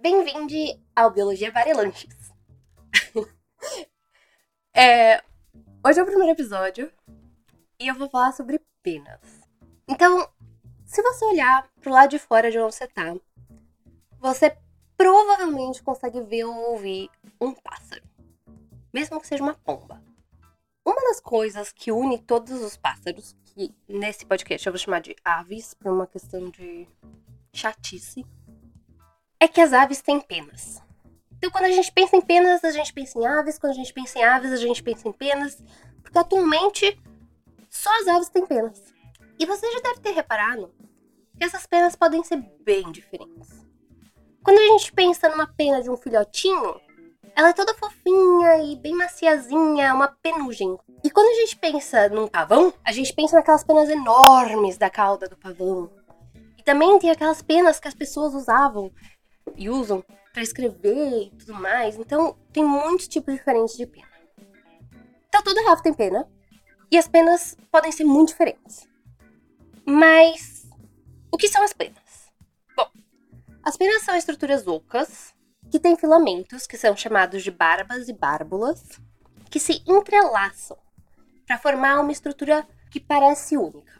Bem-vindo ao Biologia Varelanches. é, hoje é o primeiro episódio e eu vou falar sobre penas. Então, se você olhar pro lado de fora de onde você tá, você provavelmente consegue ver ou ouvir um pássaro, mesmo que seja uma pomba. Uma das coisas que une todos os pássaros, que nesse podcast eu vou chamar de aves, por uma questão de chatice, é que as aves têm penas. Então, quando a gente pensa em penas, a gente pensa em aves. Quando a gente pensa em aves, a gente pensa em penas. Porque atualmente, só as aves têm penas. E você já deve ter reparado que essas penas podem ser bem diferentes. Quando a gente pensa numa pena de um filhotinho, ela é toda fofinha e bem maciazinha, uma penugem. E quando a gente pensa num pavão, a gente pensa naquelas penas enormes da cauda do pavão. E também tem aquelas penas que as pessoas usavam e usam para escrever e tudo mais. Então, tem muitos tipos diferentes de pena. Então, toda Rafa tem pena. E as penas podem ser muito diferentes. Mas, o que são as penas? Bom, as penas são estruturas ocas que têm filamentos, que são chamados de barbas e bárbulas, que se entrelaçam para formar uma estrutura que parece única.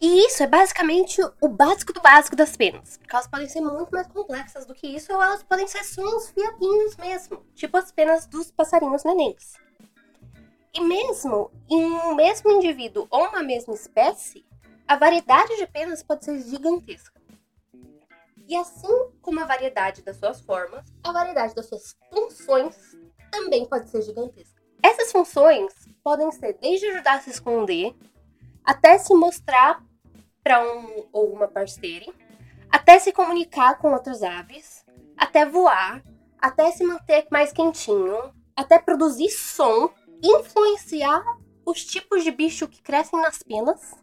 E isso é basicamente o básico do básico das penas. Porque elas podem ser muito mais complexas do que isso, ou elas podem ser só uns fiapinhos mesmo. Tipo as penas dos passarinhos nenéns. E mesmo em um mesmo indivíduo ou uma mesma espécie, a variedade de penas pode ser gigantesca. E assim como a variedade das suas formas, a variedade das suas funções também pode ser gigantesca. Essas funções podem ser desde ajudar a se esconder, até se mostrar para um ou uma parceira, até se comunicar com outras aves, até voar, até se manter mais quentinho, até produzir som, influenciar os tipos de bicho que crescem nas penas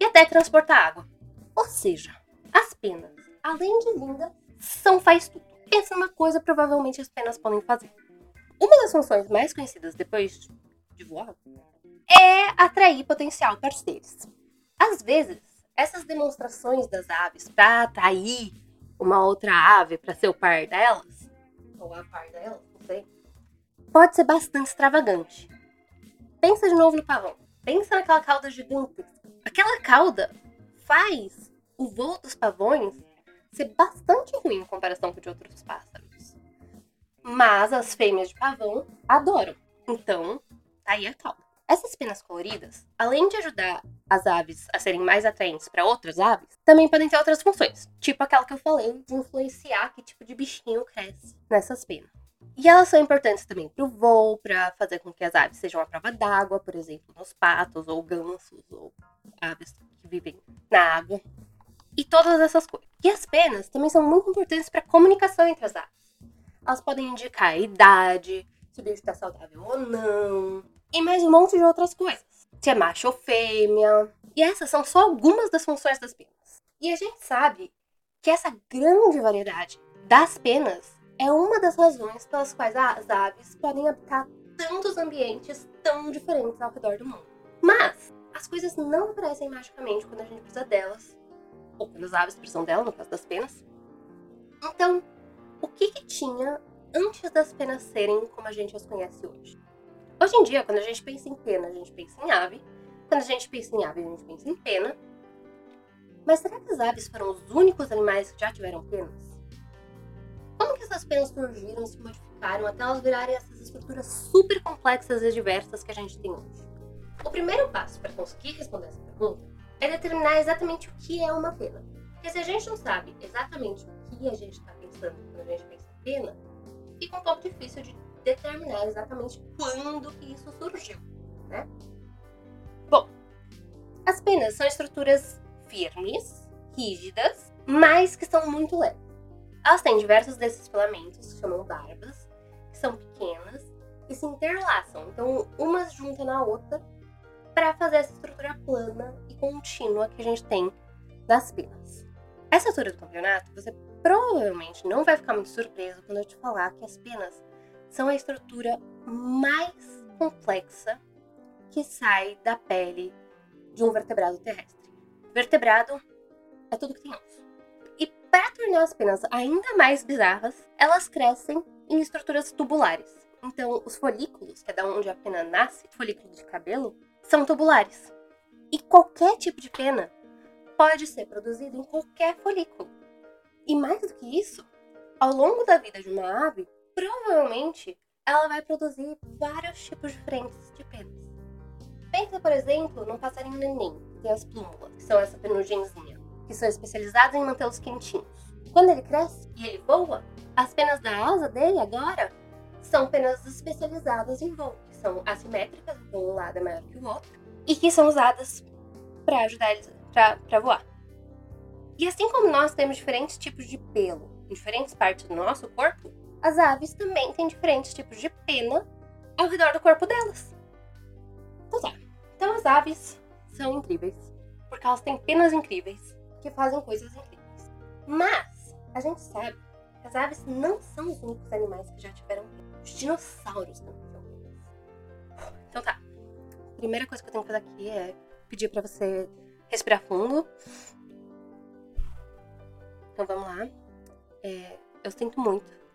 e até transportar água. Ou seja, as penas, além de lindas, são faz tudo. Essa é uma coisa provavelmente as penas podem fazer. Uma das funções mais conhecidas depois de voar é atrair potencial parceiros. Às vezes, essas demonstrações das aves para atrair uma outra ave para ser o par delas, ou a par delas, não sei, pode ser bastante extravagante. Pensa de novo no pavão. Pensa naquela cauda gigantesca. Aquela cauda faz o voo dos pavões ser bastante ruim em comparação com o de outros pássaros. Mas as fêmeas de pavão adoram. Então, tá aí a cauda. Essas penas coloridas, além de ajudar as aves a serem mais atraentes para outras aves, também podem ter outras funções, tipo aquela que eu falei de influenciar que tipo de bichinho cresce nessas penas. E elas são importantes também para o voo, para fazer com que as aves sejam à prova d'água, por exemplo, nos patos ou gansos ou aves que vivem na água. E todas essas coisas. E as penas também são muito importantes para a comunicação entre as aves. Elas podem indicar a idade, se o bicho está saudável ou não, e mais um monte de outras coisas. Se é macho ou fêmea. E essas são só algumas das funções das penas. E a gente sabe que essa grande variedade das penas é uma das razões pelas quais as aves podem habitar tantos ambientes tão diferentes ao redor do mundo. Mas as coisas não aparecem magicamente quando a gente precisa delas, ou quando as aves precisam delas, no caso das penas. Então, o que, que tinha antes das penas serem como a gente as conhece hoje? Hoje em dia, quando a gente pensa em pena, a gente pensa em ave. Quando a gente pensa em ave, a gente pensa em pena. Mas será que as aves foram os únicos animais que já tiveram penas? Como que essas penas surgiram e se modificaram até elas virarem essas estruturas super complexas e diversas que a gente tem hoje? O primeiro passo para conseguir responder essa pergunta é determinar exatamente o que é uma pena. Porque se a gente não sabe exatamente o que a gente está pensando quando a gente pensa em pena, fica um pouco difícil de determinar exatamente quando que isso surgiu, né? Bom, as penas são estruturas firmes, rígidas, mas que são muito leves. Elas têm diversos desses filamentos, que chamam barbas, que são pequenas e se interlaçam. Então, uma junta na outra para fazer essa estrutura plana e contínua que a gente tem das penas. Essa altura do campeonato, você provavelmente não vai ficar muito surpreso quando eu te falar que as penas são a estrutura mais complexa que sai da pele de um vertebrado terrestre. Vertebrado é tudo que tem osso. E Para tornar as penas ainda mais bizarras, elas crescem em estruturas tubulares. Então, os folículos, que é da onde a pena nasce, folículo de cabelo, são tubulares. E qualquer tipo de pena pode ser produzido em qualquer folículo. E mais do que isso, ao longo da vida de uma ave, provavelmente ela vai produzir vários tipos diferentes de penas. Pensa, por exemplo, num passarinho neném, que tem as plúmulas, que são essa penugenzinha, que são especializadas em mantê-los quentinhos. Quando ele cresce e ele voa, as penas da asa dele agora são penas especializadas em voo, que são assimétricas, um lado é maior que o outro, e que são usadas para ajudar eles para voar. E assim como nós temos diferentes tipos de pelo em diferentes partes do nosso corpo, as aves também têm diferentes tipos de pena ao redor do corpo delas. Então tá. Então as aves são incríveis, porque elas têm penas incríveis que fazem coisas incríveis. Mas a gente sabe que as aves não são os únicos animais que já tiveram penas. Os dinossauros também são penas. Então tá. A primeira coisa que eu tenho que fazer aqui é pedir para você respirar fundo. Então vamos lá. É, eu sinto muito.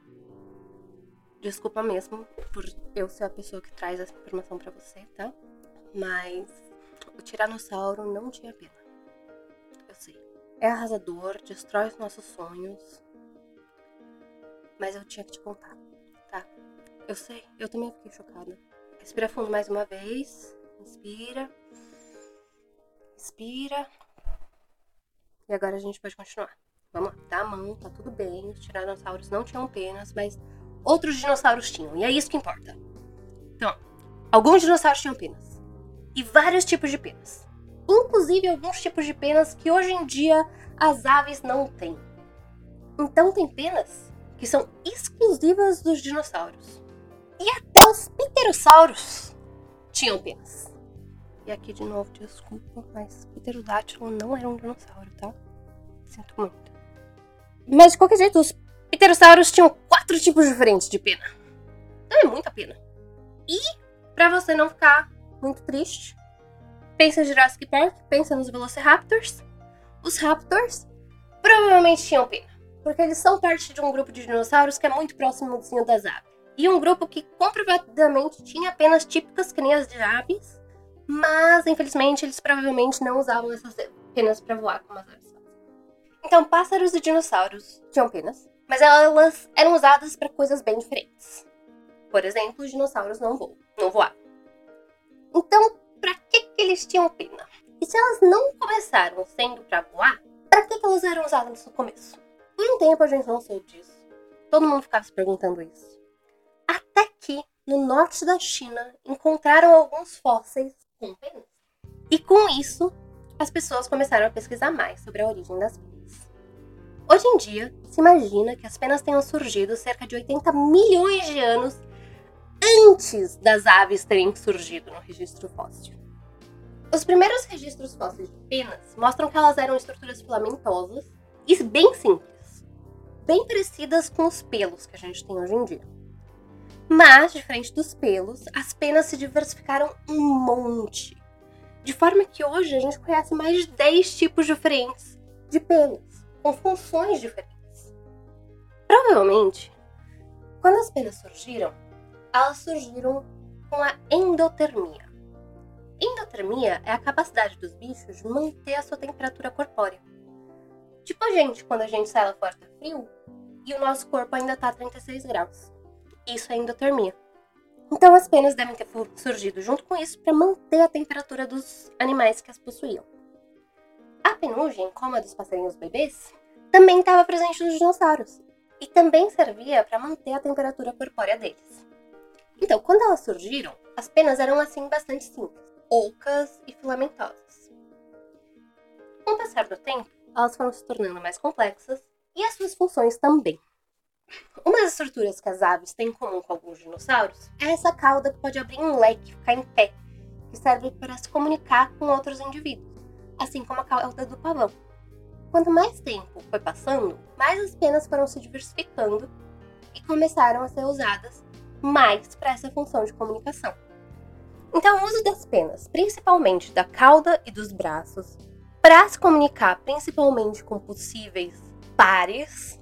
Desculpa mesmo por eu ser a pessoa que traz essa informação para você, tá? Mas o tiranossauro não tinha pena. Eu sei. É arrasador, destrói os nossos sonhos. Mas eu tinha que te contar, tá? Eu sei, eu também fiquei chocada. Respira fundo mais uma vez. Inspira. Expira. E agora a gente pode continuar. Vamos lá, dá a mão, tá tudo bem. Os tiranossauros não tinham penas, mas outros dinossauros tinham. E é isso que importa. Então, alguns dinossauros tinham penas e vários tipos de penas. Inclusive alguns tipos de penas que hoje em dia as aves não têm. Então tem penas que são exclusivas dos dinossauros. E até os pterossauros tinham penas. E aqui de novo, desculpa, mas pterodátilo não era um dinossauro, tá? Sinto muito. Mas de qualquer jeito, os pterossauros tinham quatro tipos diferentes de pena. Então é muita pena. E para você não ficar muito triste. Pensa em Jurassic Park, pensa nos Velociraptors. Os Raptors provavelmente tinham pena, porque eles são parte de um grupo de dinossauros que é muito próximo do das aves. E um grupo que comprovadamente tinha penas típicas que nem as de aves, mas infelizmente eles provavelmente não usavam essas penas para voar como as aves. Então, pássaros e dinossauros tinham penas, mas elas eram usadas para coisas bem diferentes. Por exemplo, os dinossauros não voam, não voavam. Então, para que, que eles tinham pena? E se elas não começaram sendo para voar, para que, que elas eram usadas no começo? Por um tempo a gente não soube disso. Todo mundo ficava se perguntando isso. Até que, no norte da China, encontraram alguns fósseis com penas. E com isso, as pessoas começaram a pesquisar mais sobre a origem das penas. Hoje em dia, se imagina que as penas tenham surgido cerca de 80 milhões de anos antes das aves terem surgido no registro fóssil. Os primeiros registros fósseis de penas mostram que elas eram estruturas filamentosas e bem simples, bem parecidas com os pelos que a gente tem hoje em dia. Mas, diferente dos pelos, as penas se diversificaram um monte, de forma que hoje a gente conhece mais de 10 tipos diferentes de penas, com funções diferentes. Provavelmente, quando as penas surgiram, elas surgiram com a endotermia. Endotermia é a capacidade dos bichos de manter a sua temperatura corpórea. Tipo a gente, quando a gente sai lá fora tá frio e o nosso corpo ainda tá a 36 graus. Isso é endotermia. Então as penas devem ter surgido junto com isso para manter a temperatura dos animais que as possuíam. Penugem, como a dos passarinhos bebês, também estava presente nos dinossauros e também servia para manter a temperatura corpórea deles. Então, quando elas surgiram, as penas eram assim bastante simples, ocas e filamentosas. Com o passar do tempo, elas foram se tornando mais complexas e as suas funções também. Uma das estruturas que as aves têm em comum com alguns dinossauros é essa cauda que pode abrir um leque, ficar em pé, que serve para se comunicar com outros indivíduos, assim como a cauda do pavão. Quanto mais tempo foi passando, mais as penas foram se diversificando e começaram a ser usadas mais para essa função de comunicação. Então, o uso das penas, principalmente da cauda e dos braços, para se comunicar principalmente com possíveis pares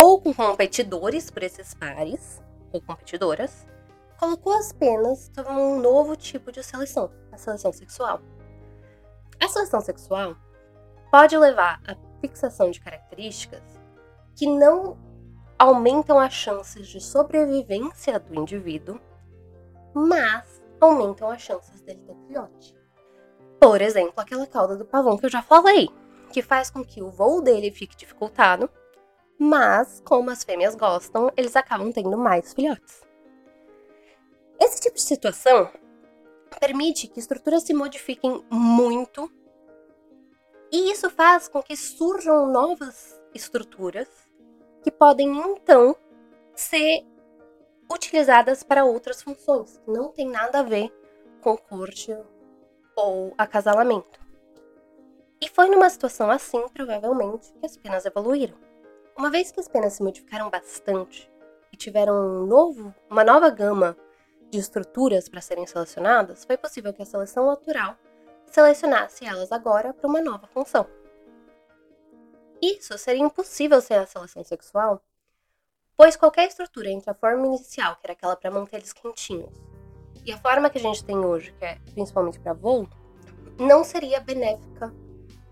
ou com competidores por esses pares ou competidoras, colocou as penas sobre um novo tipo de seleção, a seleção sexual. A seleção sexual pode levar à fixação de características que não aumentam as chances de sobrevivência do indivíduo, mas aumentam as chances dele ter filhote. Por exemplo, aquela cauda do pavão que eu já falei, que faz com que o voo dele fique dificultado, mas como as fêmeas gostam, eles acabam tendo mais filhotes. Esse tipo de situação permite que estruturas se modifiquem muito, e isso faz com que surjam novas estruturas que podem então ser utilizadas para outras funções, que não tem nada a ver com corte ou acasalamento. E foi numa situação assim, provavelmente, que as penas evoluíram. Uma vez que as penas se modificaram bastante e tiveram um novo, uma nova gama de estruturas para serem selecionadas, foi possível que a seleção natural selecionasse elas agora para uma nova função. Isso seria impossível sem a seleção sexual, pois qualquer estrutura entre a forma inicial, que era aquela para manter eles quentinhos, e a forma que a gente tem hoje, que é principalmente para voo, não seria benéfica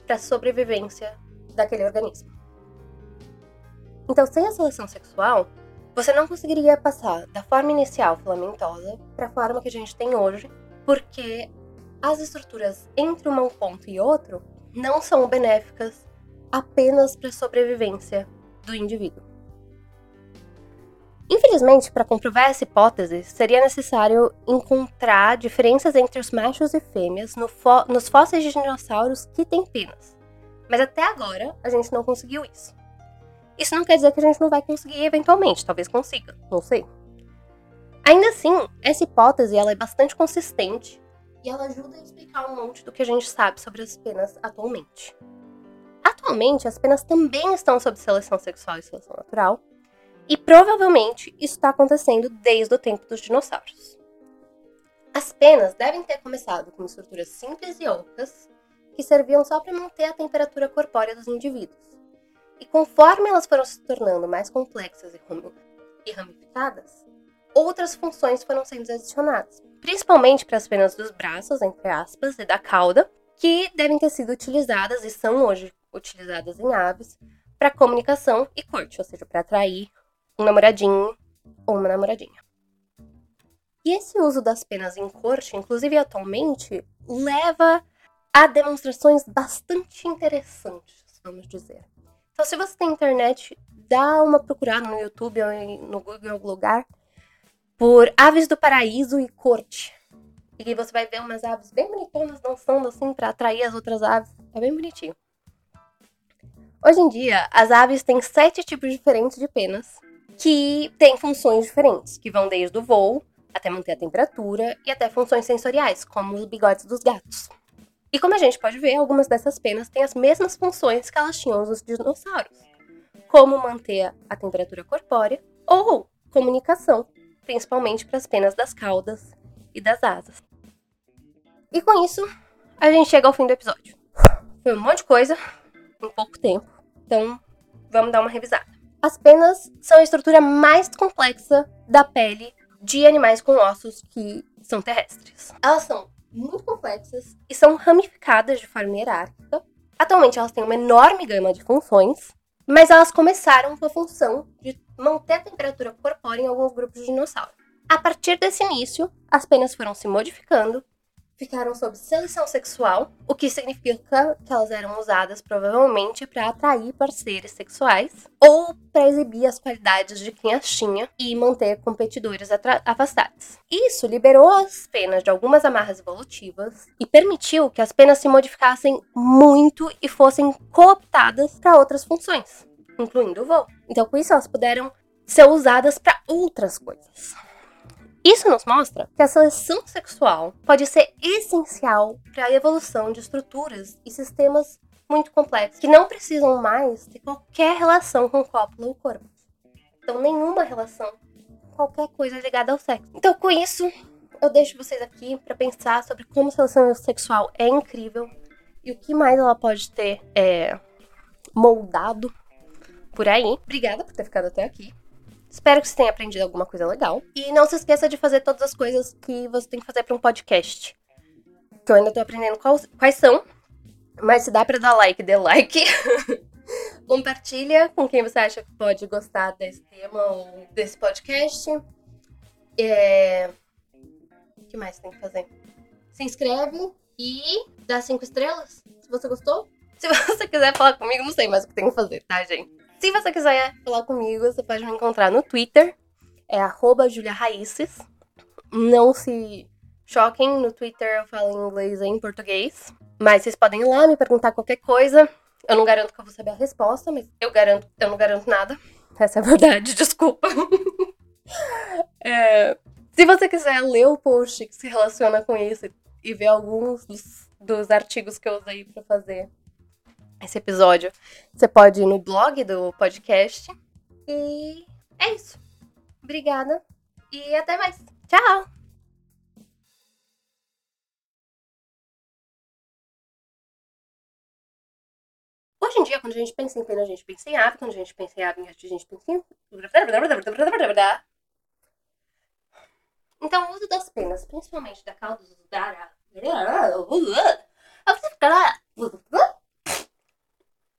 para a sobrevivência daquele organismo. Então, sem a seleção sexual, você não conseguiria passar da forma inicial filamentosa para a forma que a gente tem hoje, porque as estruturas entre um ponto e outro não são benéficas apenas para a sobrevivência do indivíduo. Infelizmente, para comprovar essa hipótese, seria necessário encontrar diferenças entre os machos e fêmeas no nos fósseis de dinossauros que têm penas. Mas até agora, a gente não conseguiu isso. Isso não quer dizer que a gente não vai conseguir eventualmente, talvez consiga, não sei. Ainda assim, essa hipótese ela é bastante consistente e ela ajuda a explicar um monte do que a gente sabe sobre as penas atualmente. Atualmente, as penas também estão sob seleção sexual e seleção natural, e provavelmente isso está acontecendo desde o tempo dos dinossauros. As penas devem ter começado com estruturas simples e ocas, que serviam só para manter a temperatura corpórea dos indivíduos. E conforme elas foram se tornando mais complexas e ramificadas, outras funções foram sendo adicionadas, principalmente para as penas dos braços, entre aspas, e da cauda, que devem ter sido utilizadas e são hoje utilizadas em aves para comunicação e corte, ou seja, para atrair um namoradinho ou uma namoradinha. E esse uso das penas em corte, inclusive atualmente, leva a demonstrações bastante interessantes, vamos dizer. Então, se você tem internet, dá uma procurada no YouTube ou no Google em algum lugar por aves do paraíso e corte. E você vai ver umas aves bem bonitonas dançando assim para atrair as outras aves. É bem bonitinho. Hoje em dia, as aves têm sete tipos diferentes de penas que têm funções diferentes, que vão desde o voo até manter a temperatura e até funções sensoriais, como os bigodes dos gatos. E como a gente pode ver, algumas dessas penas têm as mesmas funções que elas tinham os dinossauros, como manter a temperatura corpórea ou comunicação, principalmente para as penas das caudas e das asas. E com isso, a gente chega ao fim do episódio. Foi um monte de coisa, em pouco tempo. Então, vamos dar uma revisada. As penas são a estrutura mais complexa da pele de animais com ossos que são terrestres. Elas são muito complexas e são ramificadas de forma hierárquica. Atualmente elas têm uma enorme gama de funções, mas elas começaram com a função de manter a temperatura corpórea em alguns grupos de dinossauros. A partir desse início, as penas foram se modificando ficaram sob seleção sexual, o que significa que elas eram usadas provavelmente para atrair parceiros sexuais ou para exibir as qualidades de quem as tinha e manter competidores afastados. Isso liberou as penas de algumas amarras evolutivas e permitiu que as penas se modificassem muito e fossem cooptadas para outras funções, incluindo o voo. Então, com isso, elas puderam ser usadas para outras coisas. Isso nos mostra que a seleção sexual pode ser essencial para a evolução de estruturas e sistemas muito complexos que não precisam mais ter qualquer relação com o cópula ou corpo. Então, nenhuma relação, qualquer coisa ligada ao sexo. Então, com isso, eu deixo vocês aqui para pensar sobre como a seleção sexual é incrível e o que mais ela pode ter é, moldado por aí. Obrigada por ter ficado até aqui. Espero que você tenha aprendido alguma coisa legal. E não se esqueça de fazer todas as coisas que você tem que fazer para um podcast. Que eu ainda tô aprendendo quais, quais são. Mas se dá para dar like, dê like. Compartilha com quem você acha que pode gostar desse tema ou desse podcast. É... O que mais tem que fazer? Se inscreve e dá cinco estrelas, se você gostou. Se você quiser falar comigo, não sei mais o que tem que fazer, tá, gente? Se você quiser falar comigo, você pode me encontrar no Twitter. É arroba juliaraices. Não se choquem, no Twitter eu falo em inglês e em português. Mas vocês podem ir lá me perguntar qualquer coisa. Eu não garanto que eu vou saber a resposta, mas eu garanto, eu não garanto nada. Essa é a verdade, desculpa. é, se você quiser ler o post que se relaciona com isso e ver alguns dos, dos artigos que eu usei para fazer esse episódio, você pode ir no blog do podcast. E é isso. Obrigada e até mais. Tchau! Hoje em dia, quando a gente pensa em pena, a gente pensa em ave. Quando a gente pensa em ave, a gente pensa em... Então, o uso das penas, principalmente da cauda da...